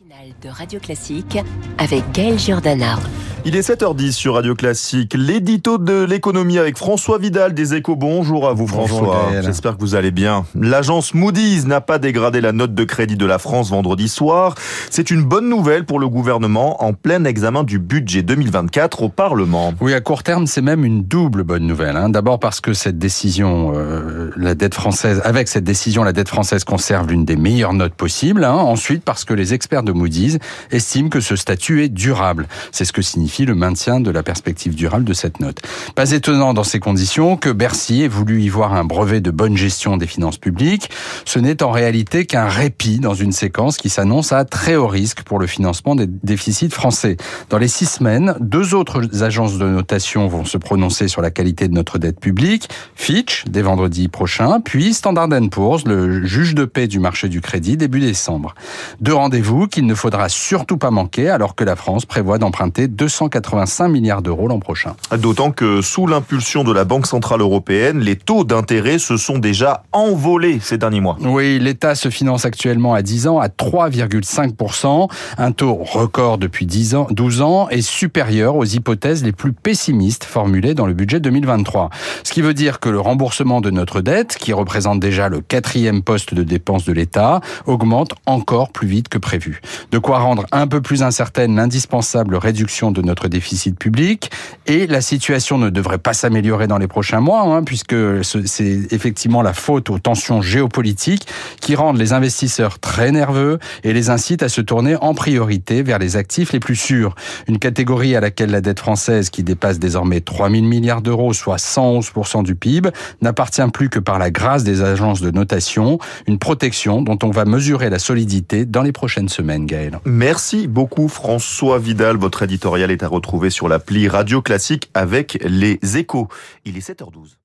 de Radio Classique avec Gaël Giordana. Il est 7h10 sur Radio Classique. L'édito de l'économie avec François Vidal des Échos. Bonjour à vous François. J'espère que vous allez bien. L'agence Moody's n'a pas dégradé la note de crédit de la France vendredi soir. C'est une bonne nouvelle pour le gouvernement en plein examen du budget 2024 au Parlement. Oui, à court terme, c'est même une double bonne nouvelle. Hein. D'abord parce que cette décision, euh, la dette française, avec cette décision, la dette française conserve l'une des meilleures notes possibles. Hein. Ensuite, parce que les experts de Moody's estiment que ce statut est durable. C'est ce que signifie le maintien de la perspective durable de cette note. Pas étonnant dans ces conditions que Bercy ait voulu y voir un brevet de bonne gestion des finances publiques. Ce n'est en réalité qu'un répit dans une séquence qui s'annonce à très haut risque pour le financement des déficits français. Dans les six semaines, deux autres agences de notation vont se prononcer sur la qualité de notre dette publique. Fitch, dès vendredi prochain, puis Standard Poor's, le juge de paix du marché du crédit, début décembre. Deux rendez-vous qu'il ne faudra surtout pas manquer alors que la France prévoit d'emprunter 285 milliards d'euros l'an prochain. D'autant que sous l'impulsion de la Banque Centrale Européenne, les taux d'intérêt se sont déjà envolés ces derniers mois. Oui, l'État se finance actuellement à 10 ans à 3,5%, un taux record depuis 10 ans, 12 ans et supérieur aux hypothèses les plus pessimistes formulées dans le budget 2023. Ce qui veut dire que le remboursement de notre dette, qui représente déjà le quatrième poste de dépense de l'État, augmente encore plus vite que prévu. De quoi rendre un peu plus incertaine l'indispensable réduction de notre déficit public. Et la situation ne devrait pas s'améliorer dans les prochains mois, hein, puisque c'est effectivement la faute aux tensions géopolitiques qui rendent les investisseurs très nerveux et les incitent à se tourner en priorité vers les actifs les plus sûrs. Une catégorie à laquelle la dette française, qui dépasse désormais 3 000 milliards d'euros, soit 111% du PIB, n'appartient plus que par la grâce des agences de notation, une protection dont on va mesurer la solidité dans les prochaines semaines, Gaël. Merci beaucoup François Vidal. Votre éditorial à retrouver sur l'appli Radio Classique avec les échos. Il est 7h12.